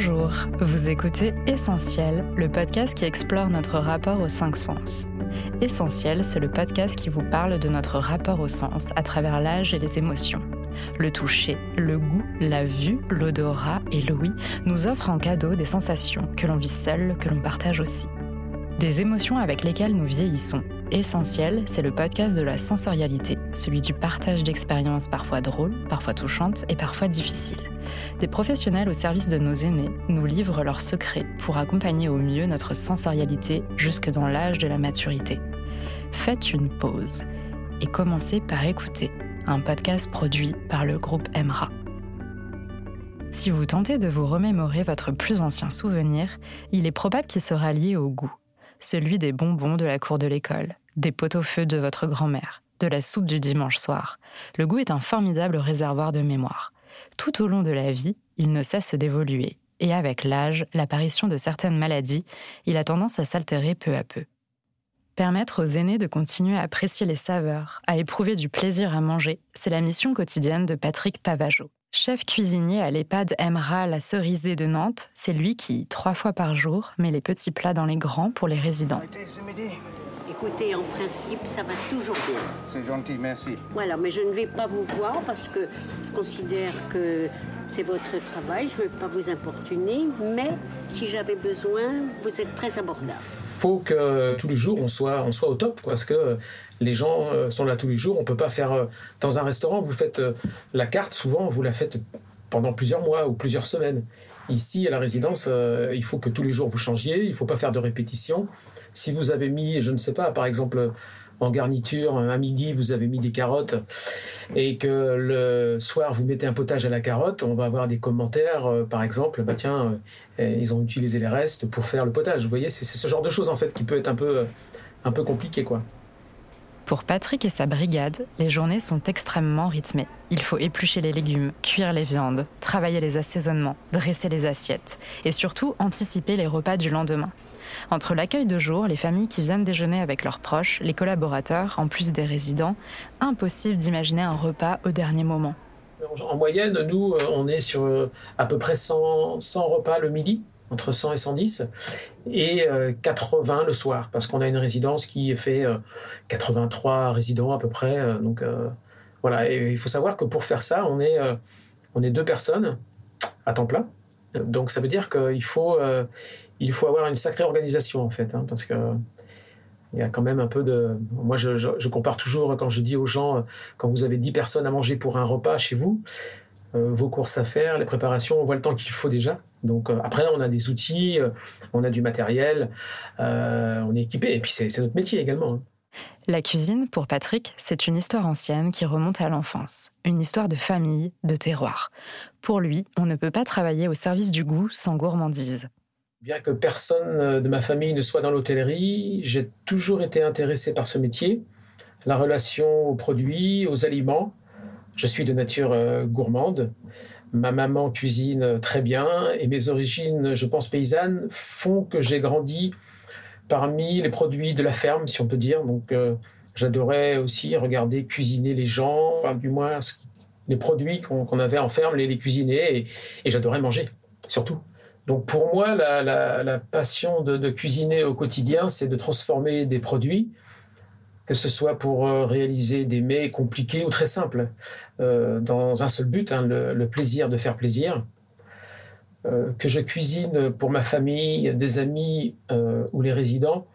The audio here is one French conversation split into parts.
Bonjour, vous écoutez Essentiel, le podcast qui explore notre rapport aux cinq sens. Essentiel, c'est le podcast qui vous parle de notre rapport au sens à travers l'âge et les émotions. Le toucher, le goût, la vue, l'odorat et l'ouïe nous offrent en cadeau des sensations que l'on vit seul, que l'on partage aussi. Des émotions avec lesquelles nous vieillissons. Essentiel, c'est le podcast de la sensorialité, celui du partage d'expériences parfois drôles, parfois touchantes et parfois difficiles. Des professionnels au service de nos aînés nous livrent leurs secrets pour accompagner au mieux notre sensorialité jusque dans l'âge de la maturité. Faites une pause et commencez par écouter un podcast produit par le groupe Emra. Si vous tentez de vous remémorer votre plus ancien souvenir, il est probable qu'il sera lié au goût, celui des bonbons de la cour de l'école, des pot-au-feu de votre grand-mère, de la soupe du dimanche soir. Le goût est un formidable réservoir de mémoire. Tout au long de la vie, il ne cesse d'évoluer, et avec l'âge, l'apparition de certaines maladies, il a tendance à s'altérer peu à peu. Permettre aux aînés de continuer à apprécier les saveurs, à éprouver du plaisir à manger, c'est la mission quotidienne de Patrick Pavageau. Chef cuisinier à l'EHPAD Emra La Cerisée de Nantes, c'est lui qui, trois fois par jour, met les petits plats dans les grands pour les résidents. Écoutez, en principe, ça va toujours bien. C'est gentil, merci. Voilà, mais je ne vais pas vous voir parce que je considère que c'est votre travail, je ne veux pas vous importuner, mais si j'avais besoin, vous êtes très abordable. Faut que tous les jours on soit, on soit au top, quoi, parce que les gens euh, sont là tous les jours. On peut pas faire euh, dans un restaurant. Vous faites euh, la carte, souvent vous la faites pendant plusieurs mois ou plusieurs semaines. Ici, à la résidence, euh, il faut que tous les jours vous changiez. Il faut pas faire de répétition. Si vous avez mis, je ne sais pas, par exemple en garniture à midi, vous avez mis des carottes et que le soir vous mettez un potage à la carotte, on va avoir des commentaires, euh, par exemple, bah tiens, euh, ils ont utilisé les restes pour faire le potage. Vous voyez, c'est ce genre de choses en fait qui peut être un peu, euh, un peu compliqué, quoi. Pour Patrick et sa brigade, les journées sont extrêmement rythmées. Il faut éplucher les légumes, cuire les viandes, travailler les assaisonnements, dresser les assiettes et surtout anticiper les repas du lendemain. Entre l'accueil de jour, les familles qui viennent déjeuner avec leurs proches, les collaborateurs, en plus des résidents, impossible d'imaginer un repas au dernier moment. En moyenne, nous, euh, on est sur euh, à peu près 100, 100 repas le midi, entre 100 et 110, et euh, 80 le soir, parce qu'on a une résidence qui fait euh, 83 résidents à peu près. euh, donc euh, voilà, il faut savoir que pour faire ça, on est, euh, on est deux personnes à temps plein. Donc ça veut dire qu'il faut, euh, il faut avoir une sacrée organisation en fait, hein, parce que il y a quand même un peu de. Moi, je, compare toujours quand je dis aux gens, euh, quand vous avez 10 personnes à manger pour un repas chez vous, euh, vos courses à faire, les préparations, on voit le temps qu'il faut déjà. Donc après, on a des outils, on a du matériel, on est équipé, et puis c'est c'est notre métier également. hein. La cuisine, pour Patrick, c'est une histoire ancienne qui remonte à l'enfance. Une histoire de famille, de terroir. Pour lui, on ne peut pas travailler au service du goût sans gourmandise. Bien que personne euh, de ma famille ne soit dans l'hôtellerie, j'ai toujours été intéressé par ce métier, la relation aux produits, aux aliments. Je suis de nature euh, gourmande. Ma maman cuisine euh, très bien et mes origines, je pense, paysannes font que j'ai grandi parmi les produits de la ferme, si on peut dire. Donc, euh, j'adorais aussi regarder cuisiner les gens, enfin, du moins les produits qu'on avait en ferme, les, les cuisiner et, j'adorais manger, surtout. Donc pour moi, la, passion de, cuisiner au quotidien, c'est de transformer des produits, que ce soit pour euh, réaliser des mets compliqués ou très simples, euh, dans un seul but, hein, le plaisir de faire plaisir. Euh, que je cuisine pour ma famille, des amis euh, ou les résidents,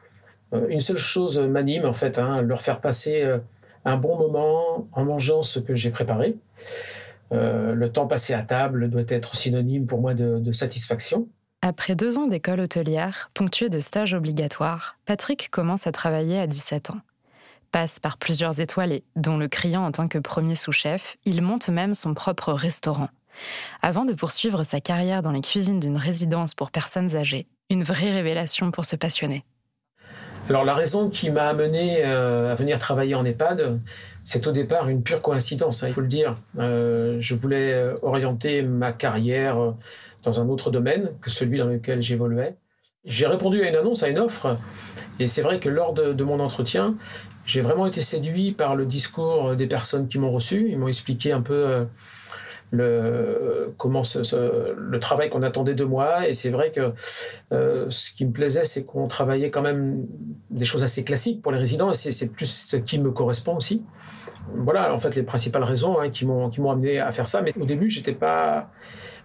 euh, une seule chose m'anime en fait, hein, leur faire passer un bon moment en mangeant ce que j'ai préparé. Le temps passé à table doit être synonyme pour moi de- de satisfaction. Après deux ans d'école hôtelière, ponctuée de stages obligatoires, Patrick commence à travailler à 17 ans. Passe par plusieurs étoilés, dont le criant en tant que premier sous-chef, il monte même son propre restaurant. Avant de poursuivre sa carrière dans les cuisines d'une résidence pour personnes âgées, une vraie révélation pour ce passionné. Alors la raison qui m'a amené euh, à venir travailler en EHPAD, c'est au départ une pure coïncidence, hein, il faut le dire. Euh, je voulais euh, orienter ma carrière dans un autre domaine que celui dans lequel j'évoluais. J'ai répondu à une annonce, à une offre, et c'est vrai que lors de, mon entretien, j'ai vraiment été séduit par le discours des personnes qui m'ont reçu. Ils m'ont expliqué un peu le, comment le travail qu'on attendait de moi. Et c'est vrai que euh, ce qui me plaisait, c'est qu'on travaillait quand même des choses assez classiques pour les résidents, et c'est plus ce qui me correspond aussi. Voilà, en fait, les principales raisons hein, qui m'ont amené à faire ça. Mais au début, j'étais pas,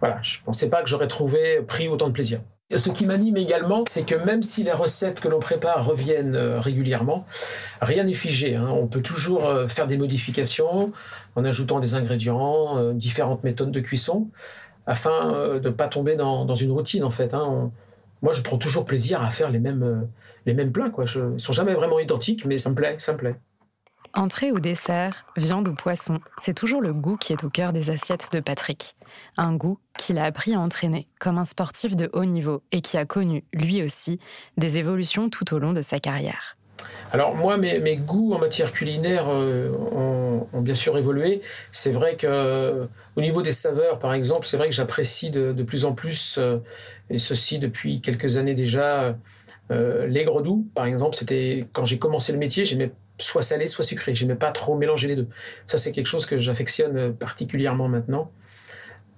voilà, je pensais pas que j'aurais trouvé pris autant de plaisir. Ce qui m'anime également, c'est que même si les recettes que l'on prépare reviennent euh, régulièrement, rien n'est figé. Hein. On peut toujours euh, faire des modifications en ajoutant des ingrédients, euh, différentes méthodes de cuisson, afin de ne pas tomber dans, une routine en fait. Hein. moi, je prends toujours plaisir à faire les mêmes, les mêmes plats. Quoi. Je, ils sont jamais vraiment identiques, mais ça me plaît, ça me plaît. Entrée ou dessert, viande ou poisson, c'est toujours le goût qui est au cœur des assiettes de Patrick. Un goût qu'il a appris à entraîner comme un sportif de haut niveau et qui a connu, lui aussi, des évolutions tout au long de sa carrière. Alors moi, mes, goûts en matière culinaire euh, ont, bien sûr évolué. C'est vrai que euh, au niveau des saveurs, par exemple, c'est vrai que j'apprécie de, plus en plus, euh, et ceci depuis quelques années déjà, l'aigre doux, par exemple. C'était quand j'ai commencé le métier, j'aimais soit salé, soit sucré. J'aimais pas trop mélanger les deux. Ça, c'est quelque chose que j'affectionne particulièrement maintenant.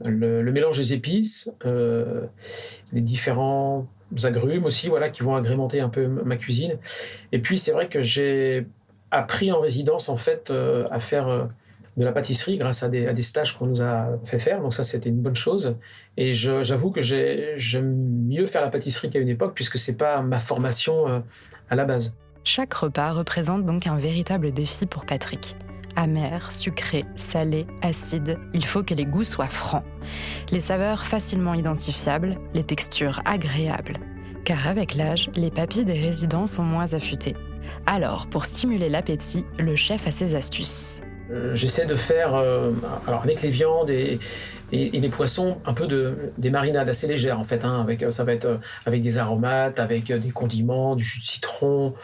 Le, mélange des épices, euh, les différents agrumes aussi, voilà, qui vont agrémenter un peu ma cuisine. Et puis, c'est vrai que j'ai appris en résidence, en fait, euh, à faire euh, de la pâtisserie grâce à des, stages qu'on nous a fait faire. Donc ça, c'était une bonne chose. Et j'avoue que j'aime mieux faire la pâtisserie qu'à une époque, puisque c'est pas ma formation à la base. Chaque repas représente donc un véritable défi pour Patrick. Amer, sucré, salé, acide, il faut que les goûts soient francs. Les saveurs facilement identifiables, les textures agréables. Car avec l'âge, les papilles des résidents sont moins affûtées. Alors, pour stimuler l'appétit, le chef a ses astuces. Euh, j'essaie de faire, euh, alors avec les viandes et, les poissons, un peu de, des marinades assez légères en fait. Hein, avec, ça va être euh, avec des aromates, avec des condiments, du jus de citron,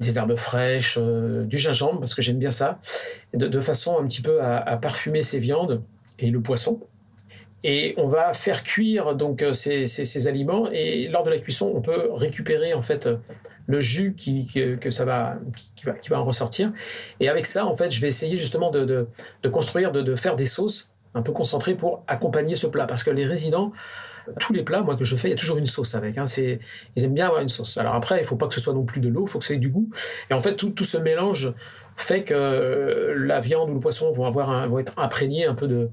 des herbes fraîches, du gingembre, parce que j'aime bien ça, de, façon un petit peu à, parfumer ces viandes et le poisson. Et on va faire cuire donc ces, ces, aliments et lors de la cuisson, on peut récupérer en fait le jus qui, que, ça va qui, va, qui va en ressortir. Et avec ça, en fait, je vais essayer justement de, de, construire, de, de, faire des sauces un peu concentrées pour accompagner ce plat. Parce que les résidents, tous les plats, moi, que je fais, il y a toujours une sauce avec. Hein. C'est, ils aiment bien avoir une sauce. Alors après, il faut pas que ce soit non plus de l'eau, il faut que ça ait du goût. Et en fait, tout, ce mélange fait que la viande ou le poisson vont, avoir un, vont être imprégnés un peu de,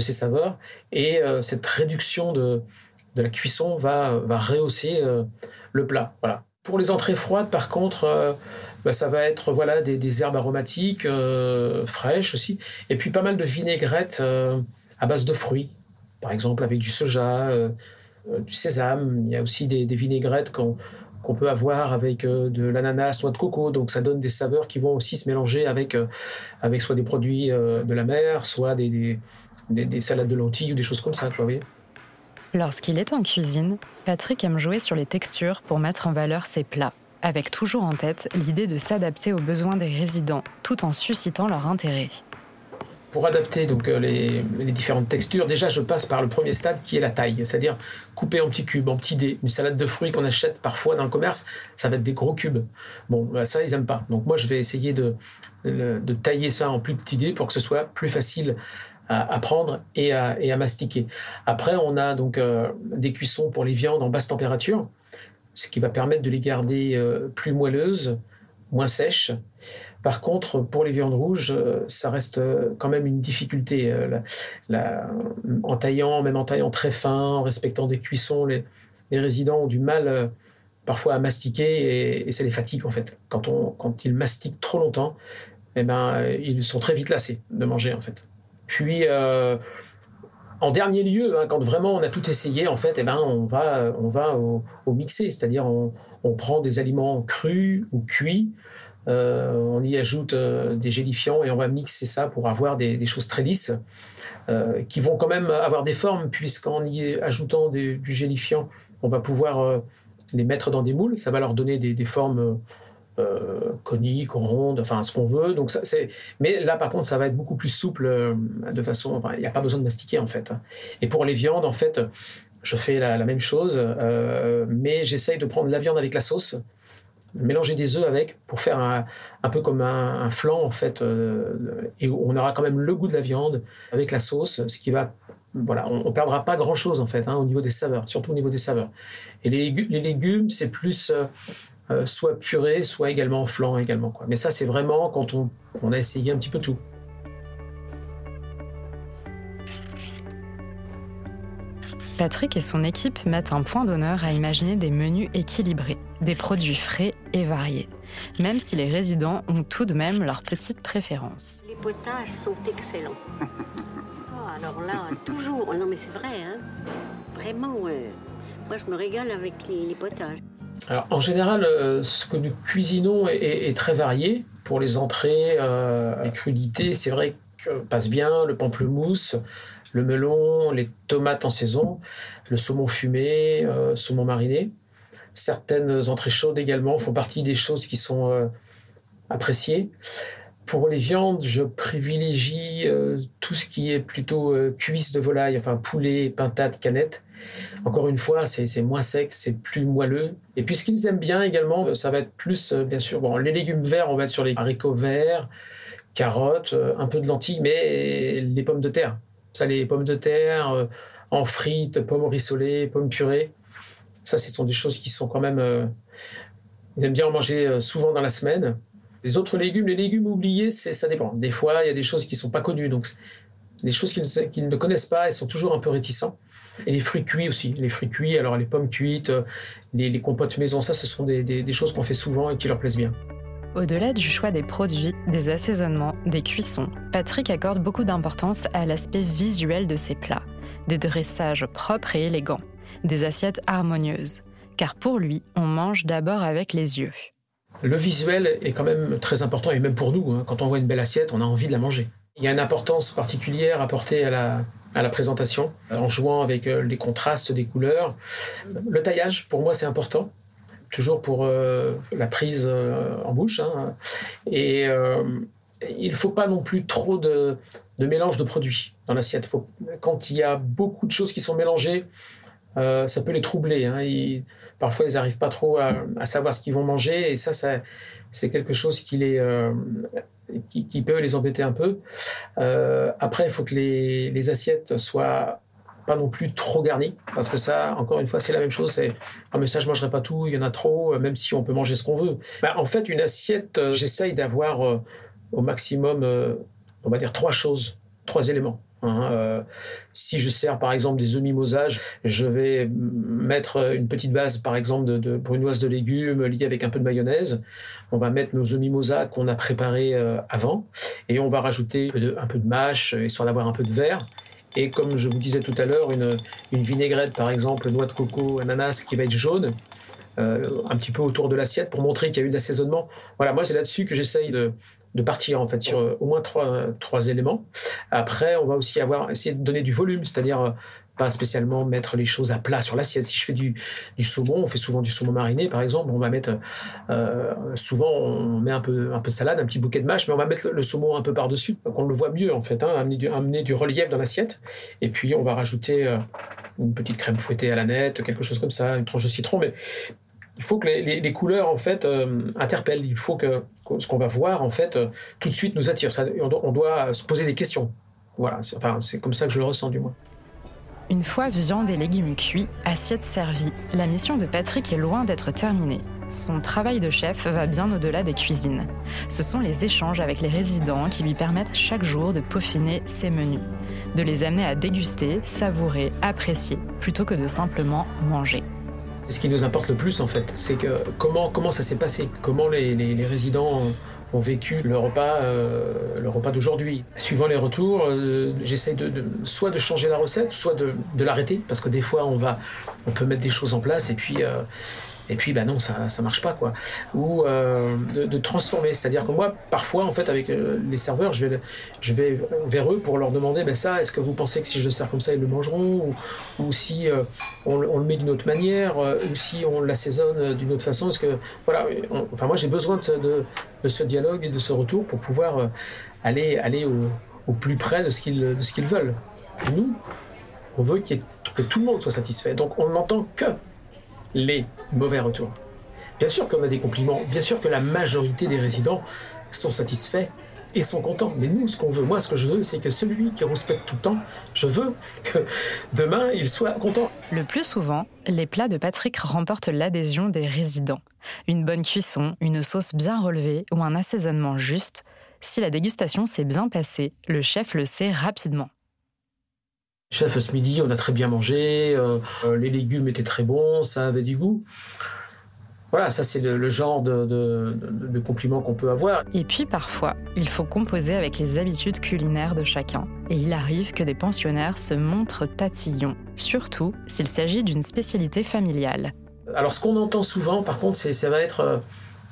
ces saveurs. Et euh, cette réduction de, la cuisson va, rehausser euh, le plat. Voilà. Pour les entrées froides, par contre, euh, bah, ça va être voilà des, herbes aromatiques euh, fraîches aussi, et puis pas mal de vinaigrettes euh, à base de fruits, par exemple avec du soja, du sésame. Il y a aussi des, vinaigrettes qu'on peut avoir avec de l'ananas, noix de coco. Donc ça donne des saveurs qui vont aussi se mélanger avec, avec soit des produits de la mer, soit des, des, salades de lentilles ou des choses comme ça. Voyez Lorsqu'il est en cuisine, Patrick aime jouer sur les textures pour mettre en valeur ses plats, avec toujours en tête l'idée de s'adapter aux besoins des résidents tout en suscitant leur intérêt. Pour adapter donc euh, les, différentes textures, déjà je passe par le premier stade qui est la taille, c'est-à-dire couper en petits cubes, en petits dés. Une salade de fruits qu'on achète parfois dans le commerce, ça va être des gros cubes. Bon, bah, ça ils n'aiment pas. Donc moi je vais essayer de, tailler ça en plus petits dés pour que ce soit plus facile à, prendre et à, et à, mastiquer. Après, on a donc euh, des cuissons pour les viandes en basse température, ce qui va permettre de les garder euh, plus moelleuses, moins sèches. Par contre, pour les viandes rouges, euh, ça reste quand même une difficulté. La, en taillant, même en taillant très fin, en respectant des cuissons, les, résidents ont du mal parfois à mastiquer et, ça les fatigue en fait. Quand, ils mastiquent trop longtemps, eh ben, ils sont très vite lassés de manger en fait. Puis, euh, en dernier lieu, hein, quand vraiment on a tout essayé, en fait, eh ben, on va, on va au, mixer, c'est-à-dire on, prend des aliments crus ou cuits, euh, on y ajoute euh, des gélifiants et on va mixer ça pour avoir des, choses très lisses. qui vont quand même avoir des formes, puisqu'en y ajoutant du gélifiant, on va pouvoir les mettre dans des moules. Ça va leur donner des formes euh, conique, ronde, enfin ce qu'on veut. Donc ça. Mais là, par contre, ça va être beaucoup plus souple euh, de façon. il n'y a pas besoin de mastiquer en fait. Et pour les viandes, en fait, je fais la, même chose, euh, mais j'essaye de prendre la viande avec la sauce, mélanger des œufs avec pour faire un, un peu comme un, flan en fait, et on aura quand même le goût de la viande avec la sauce, ce qui va voilà, on, ne perdra pas grand-chose en fait hein, au niveau des saveurs, surtout au niveau des saveurs. Et les, légumes, c'est plus soit puré, soit également flan également. Quoi. Mais ça, c'est vraiment quand on, on a essayé un petit peu tout. Patrick et son équipe mettent un point d'honneur à imaginer des menus équilibrés, des produits frais et variés, même si les résidents ont tout de même leurs petites préférences. Les potages sont excellents. Ah, alors là, toujours, non mais c'est vrai, hein vraiment, moi je me régale avec les, potages. Alors en général, euh, ce que nous cuisinons est, très varié. Pour les entrées, euh, les crudités, c'est vrai que passe bien, le pamplemousse, le melon, les tomates en saison, le saumon fumé, euh, saumon mariné. Certaines entrées chaudes également font partie des choses qui sont euh, appréciées. Pour les viandes, je privilégie euh, tout ce qui est plutôt cuisse de volaille, enfin poulet, pintade, canette. Encore une fois, c'est moins sec, c'est plus moelleux. Et puis ce qu'ils aiment bien également, ça va être plus, bien sûr, bon, les légumes verts, on va être sur les haricots verts, carottes, un peu de lentilles, mais les pommes de terre. Ça, les pommes de terre euh, en frites, pommes rissolées, pommes purées. Ça, ce sont des choses qui sont quand même. Euh, ils aiment bien en manger euh, souvent dans la semaine. Les autres légumes, les légumes oubliés, ça dépend. Des fois, il y a des choses qui ne sont pas connues. Donc, les choses qu'ils ne connaissent pas, ils sont toujours un peu réticents. Et les fruits cuits aussi. Les fruits cuits, alors les pommes cuites, les, compotes maison, ça, ce sont des choses qu'on fait souvent et qui leur plaisent bien. Au-delà du choix des produits, des assaisonnements, des cuissons, Patrick accorde beaucoup d'importance à l'aspect visuel de ses plats, des dressages propres et élégants, des assiettes harmonieuses. Car pour lui, on mange d'abord avec les yeux. Le visuel est quand même très important, et même pour nous, hein. quand on voit une belle assiette, on a envie de la manger. Il y a une importance particulière apportée à la, à la présentation, en jouant avec euh, les contrastes des couleurs. Le taillage, pour moi, c'est important toujours pour euh, la prise euh, en bouche. Hein. Et euh, il ne faut pas non plus trop de, mélange de produits dans l'assiette. Quand il y a beaucoup de choses qui sont mélangées, ça peut les troubler. Hein. parfois, ils n'arrivent pas trop à, savoir ce qu'ils vont manger. Et ça, c'est quelque chose qui, les, qui, peut les embêter un peu. après, il faut que les, les assiettes soient pas non plus trop garni, parce que ça, encore une fois, c'est la même chose. C'est ah mais ça, je mangerai pas tout, il y en a trop, euh, même si on peut manger ce qu'on veut. Bah, en fait, une assiette, euh, j'essaye d'avoir euh, au maximum, on va dire trois choses, trois éléments. Hein. si je sers par exemple des œufs je vais mettre une petite base par exemple de, de brunoise de légumes liée avec un peu de mayonnaise. On va mettre nos œufs qu'on a préparés avant et on va rajouter un peu de mâche histoire d'avoir un peu de verre et comme je vous disais tout à l'heure, une, vinaigrette, par exemple, noix de coco, ananas, qui va être jaune, euh, un petit peu autour de l'assiette pour montrer qu'il y a eu de l'assaisonnement. Voilà, moi, c'est là-dessus que j'essaye de, partir, en fait, sur euh, au moins trois, trois éléments. Après, on va aussi avoir, essayer de donner du volume, c'est-à-dire euh, pas spécialement mettre les choses à plat sur l'assiette. Si je fais du, saumon, on fait souvent du saumon mariné par exemple, on va mettre euh, souvent on met un peu un peu de salade, un petit bouquet de mâche, mais on va mettre le, saumon un peu par dessus, qu'on le voit mieux en fait, hein, amener, du, relief dans l'assiette. Et puis on va rajouter euh, une petite crème fouettée à la nette, quelque chose comme ça, une tranche de citron, mais il faut que les, couleurs en fait euh, interpellent. Il faut que, ce qu'on va voir en fait tout de suite nous attire. On, doit, on doit se poser des questions. Voilà, enfin c'est comme ça que je le ressens du moins. Une fois viande et légumes cuits, assiette servie, la mission de Patrick est loin d'être terminée. Son travail de chef va bien au-delà des cuisines. Ce sont les échanges avec les résidents qui lui permettent chaque jour de peaufiner ses menus, de les amener à déguster, savourer, apprécier, plutôt que de simplement manger. Ce qui nous importe le plus en fait, c'est comment, ça s'est passé, comment les résidents vécu le repas, euh, le repas d'aujourd'hui. Suivant les retours, euh, j'essaie de, soit de changer la recette, soit de, de l'arrêter, parce que des fois on va, on peut mettre des choses en place et puis euh, et puis ben non ça ça marche pas quoi. Ou euh, de, transformer. C'est-à-dire que moi parfois en fait avec euh, les serveurs je vais je vais vers eux pour leur demander ben ça est-ce que vous pensez que si je le sers comme ça ils le mangeront? Ou, si euh, on, le met d'une autre manière ou si on l'assaisonne d'une autre façon? Est-ce que voilà enfin moi j'ai besoin de ce, dialogue et de ce retour pour pouvoir aller aller au, plus près de ce qu'ils de ce qu'ils veulent. Nous on veut que tout le monde soit satisfait. Donc on n'entend que les mauvais retours. Bien sûr qu'on a des compliments, bien sûr que la majorité des résidents sont satisfaits, et sont contents. Mais nous, ce qu'on veut, moi, ce que je veux, c'est que celui qui rouspète tout le temps, je veux que demain, il soit content. Le plus souvent, les plats de Patrick remportent l'adhésion des résidents. Une bonne cuisson, une sauce bien relevée ou un assaisonnement juste. Si la dégustation s'est bien passée, le chef le sait rapidement. Chef, ce midi, on a très bien mangé, euh, euh, les légumes étaient très bons, ça avait du goût. Voilà, ça c'est le, genre de, de, compliments qu'on peut avoir. Et puis parfois, il faut composer avec les habitudes culinaires de chacun. Et il arrive que des pensionnaires se montrent tatillons, surtout s'il s'agit d'une spécialité familiale. Alors ce qu'on entend souvent, par contre, ça va être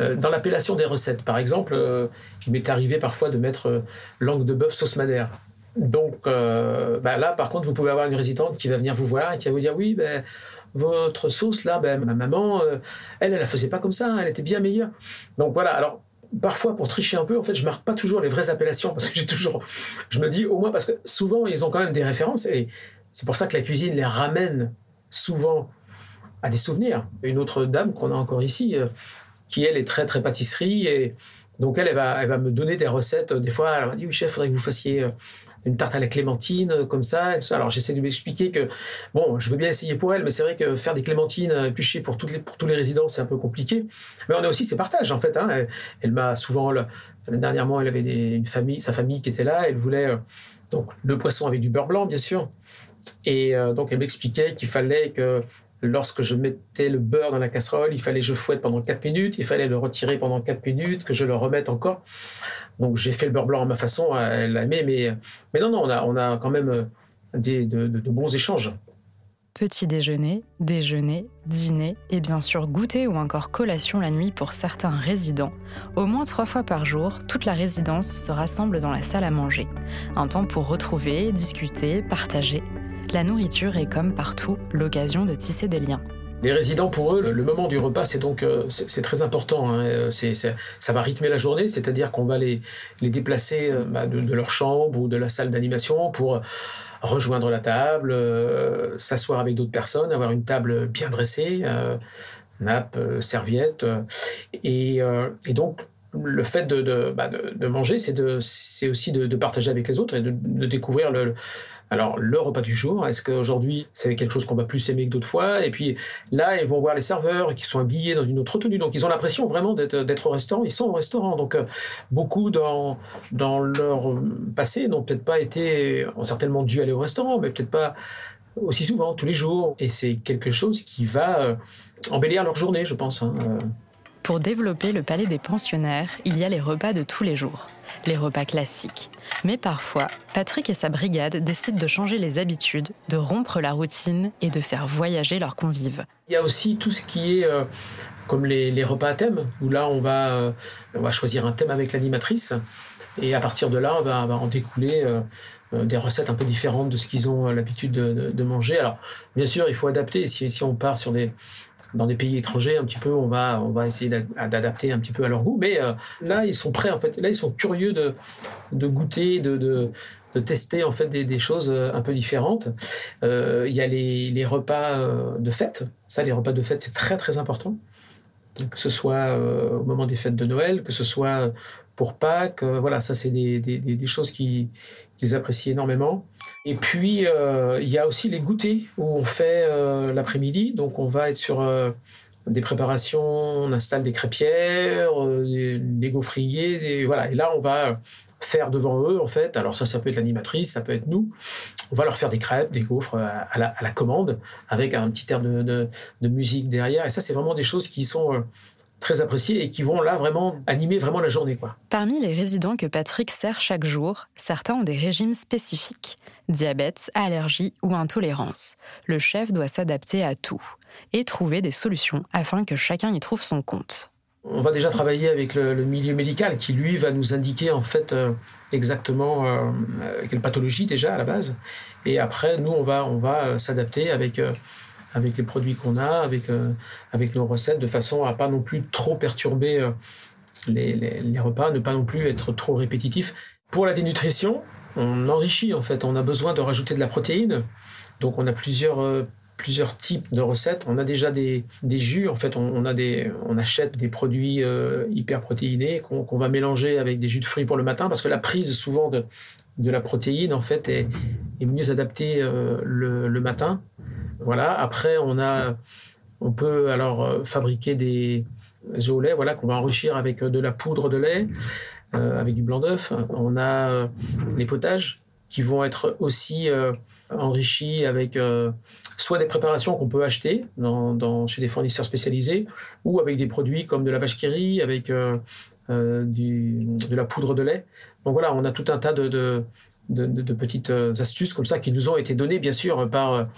euh, dans l'appellation des recettes. Par exemple, euh, il m'est arrivé parfois de mettre langue de bœuf sauce madère. Donc bah là, par contre, vous pouvez avoir une résidente qui va venir vous voir et qui va vous dire oui, ben votre sauce là, ben, ma maman, euh, elle, elle la faisait pas comme ça, elle était bien meilleure. Donc voilà, alors parfois pour tricher un peu, en fait, je marque pas toujours les vraies appellations parce que j'ai toujours, je me dis au moins parce que souvent ils ont quand même des références et c'est pour ça que la cuisine les ramène souvent à des souvenirs. Une autre dame qu'on a encore ici, euh, qui elle est très très pâtisserie et donc elle, elle va, elle va me donner des recettes. Des fois, elle m'a dit oui chef, faudrait que vous fassiez euh, une tarte à la clémentine euh, comme ça. Alors j'essaie de lui expliquer que bon, je veux bien essayer pour elle, mais c'est vrai que faire des clémentines euh, épluchées pour toutes les pour tous les résidents, c'est un peu compliqué. Mais on a aussi ses partages en fait. Hein. Elle, m'a souvent dernièrement, elle avait une famille, sa famille qui était là. Elle voulait euh, donc le poisson avec du beurre blanc, bien sûr. Et donc elle m'expliquait qu'il fallait que lorsque je mettais le beurre dans la casserole, il fallait que je fouette pendant 4 minutes, il fallait le retirer pendant 4 minutes, que je le remette encore. Donc j'ai fait le beurre blanc à ma façon, elle l'a mais, mais non, non, on a, on a quand même euh, des, de, bons échanges. Petit déjeuner, déjeuner, dîner et bien sûr goûter ou encore collation la nuit pour certains résidents. Au moins trois fois par jour, toute la résidence se rassemble dans la salle à manger. Un temps pour retrouver, discuter, partager. La nourriture est comme partout l'occasion de tisser des liens. Les résidents, pour eux, le moment du repas, c'est donc euh, c'est très important. Hein. Euh, ça va rythmer la journée, c'est-à-dire qu'on va les, les déplacer euh, bah, de, leur chambre ou de la salle d'animation pour rejoindre la table, s'asseoir avec d'autres personnes, avoir une table bien dressée, nappe, serviette. Et, donc, le fait de, de, bah, de manger, c'est aussi de, partager avec les autres et de, découvrir le, alors, le repas du jour, est-ce qu'aujourd'hui, c'est quelque chose qu'on va plus aimer que d'autres fois? Et puis là, ils vont voir les serveurs qui sont habillés dans une autre tenue. Donc, ils ont l'impression vraiment d'être au restaurant. Ils sont au restaurant. Donc, euh, beaucoup dans, dans leur passé n'ont peut-être pas été, ont certainement dû aller au restaurant, mais peut-être pas aussi souvent, tous les jours. Et c'est quelque chose qui va euh, embellir leur journée, je pense. Hein, euh. Pour développer le palais des pensionnaires, il y a les repas de tous les jours les repas classiques. Mais parfois, Patrick et sa brigade décident de changer les habitudes, de rompre la routine et de faire voyager leurs convives. Il y a aussi tout ce qui est euh, comme les, repas à thème, où là on va, euh, on va choisir un thème avec l'animatrice, et à partir de là on va, en découler euh, des recettes un peu différentes de ce qu'ils ont l'habitude de, manger. Alors bien sûr il faut adapter, si, si on part sur des, dans des pays étrangers, un petit peu, on va, on va essayer d'adapter un petit peu à leur goût. Mais euh, là, ils sont prêts, en fait. Là, ils sont curieux de, de goûter, de, de, de, tester, en fait, des, des, choses euh, un peu différentes. Euh, il y a les, les, repas de fête. Ça, les repas de fête, c'est très, très important. Que ce soit au moment des fêtes de Noël, que ce soit pour Pâques. voilà, ça, c'est des, des, des, choses qu'ils apprécient énormément. Et puis, euh, il y a aussi les goûters où on fait euh, l'après-midi. Donc, on va être sur euh, des préparations, on installe des crêpières, des, gaufriers. voilà. Et là, on va faire devant eux, en fait. Alors, ça, ça peut être l'animatrice, ça peut être nous. On va leur faire des crêpes, des gaufres à, la, commande avec un petit air de, musique derrière. Et ça, c'est vraiment des choses qui sont très appréciées et qui vont là vraiment animer vraiment la journée. Quoi. Parmi les résidents que Patrick sert chaque jour, certains ont des régimes spécifiques diabète, allergie ou intolérance. Le chef doit s'adapter à tout et trouver des solutions afin que chacun y trouve son compte. On va déjà travailler avec le, milieu médical qui, lui, va nous indiquer en fait euh, exactement euh, quelle pathologie déjà à la base. Et après, nous, on va, on va euh, s'adapter avec, avec les produits qu'on a, avec, avec nos recettes, de façon à pas non plus trop perturber les, les repas, ne pas non plus être trop répétitif. Pour la dénutrition, on enrichit en fait. On a besoin de rajouter de la protéine. Donc on a plusieurs, euh, plusieurs types de recettes. On a déjà des, jus. En fait, on, a des, on achète des produits euh, hyper protéinés qu'on va mélanger avec des jus de fruits pour le matin parce que la prise souvent de, de la protéine en fait est, mieux adaptée euh, le, matin. Voilà. Après, on a, on peut alors euh, fabriquer des œufs au lait, voilà, qu'on va enrichir avec de la poudre de lait, avec du blanc d'œuf. On a les potages qui vont être aussi enrichi avec euh, soit des préparations qu'on peut acheter dans, chez des fournisseurs spécialisés, ou avec des produits comme de la vache qui avec euh, euh, de la poudre de lait. Donc voilà, on a tout un tas de, petites astuces comme ça qui nous ont été données, bien sûr, par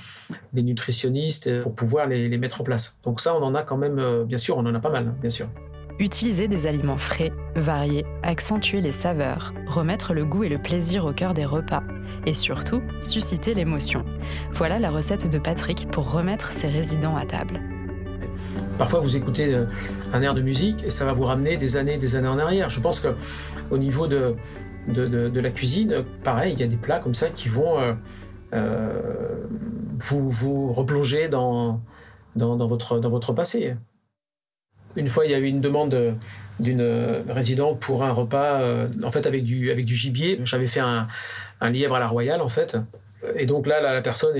les nutritionnistes pour pouvoir les, les, mettre en place. Donc ça, on en a quand même, bien sûr, on en a pas mal, bien sûr. Utiliser des aliments frais, variés, accentuer les saveurs, remettre le goût et le plaisir au cœur des repas, et surtout susciter l'émotion. Voilà la recette de Patrick pour remettre ses résidents à table. Parfois, vous écoutez euh, un air de musique et ça va vous ramener des années, des années en arrière. Je pense que au niveau de, de, la cuisine, pareil, il y a des plats comme ça qui vont euh, euh, vous, vous replonger dans, votre, passé. Une fois, il y a eu une demande d'une résidente pour un repas, euh, en fait, avec du, gibier. J'avais fait un, lièvre à la royale, en fait. Et donc là, la, personne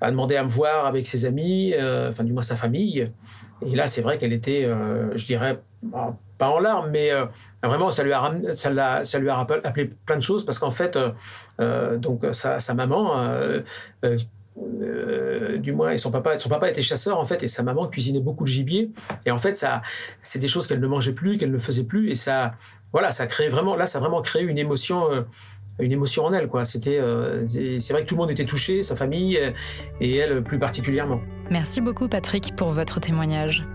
a demandé à me voir avec ses amis, enfin, du moins sa famille. Et là, c'est vrai qu'elle était, je dirais, pas en larmes, mais vraiment, ça lui a, ça, ça lui a rappelé plein de choses parce qu'en fait, donc sa, maman euh, du moins, son papa, son papa était chasseur en fait, et sa maman cuisinait beaucoup de gibier. Et en fait, ça, c'est des choses qu'elle ne mangeait plus, qu'elle ne faisait plus, et ça, voilà, ça crée vraiment, là, ça a vraiment créé une émotion, euh, une émotion en elle, quoi. C'était, euh, c'est vrai que tout le monde était touché, sa famille et elle plus particulièrement. Merci beaucoup, Patrick, pour votre témoignage.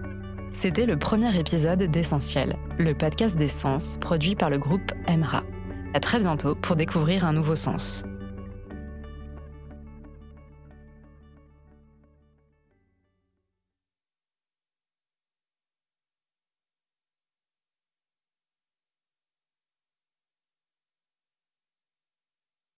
C'était le premier épisode d'Essentiel, le podcast d'essence produit par le groupe Emra. À très bientôt pour découvrir un nouveau sens.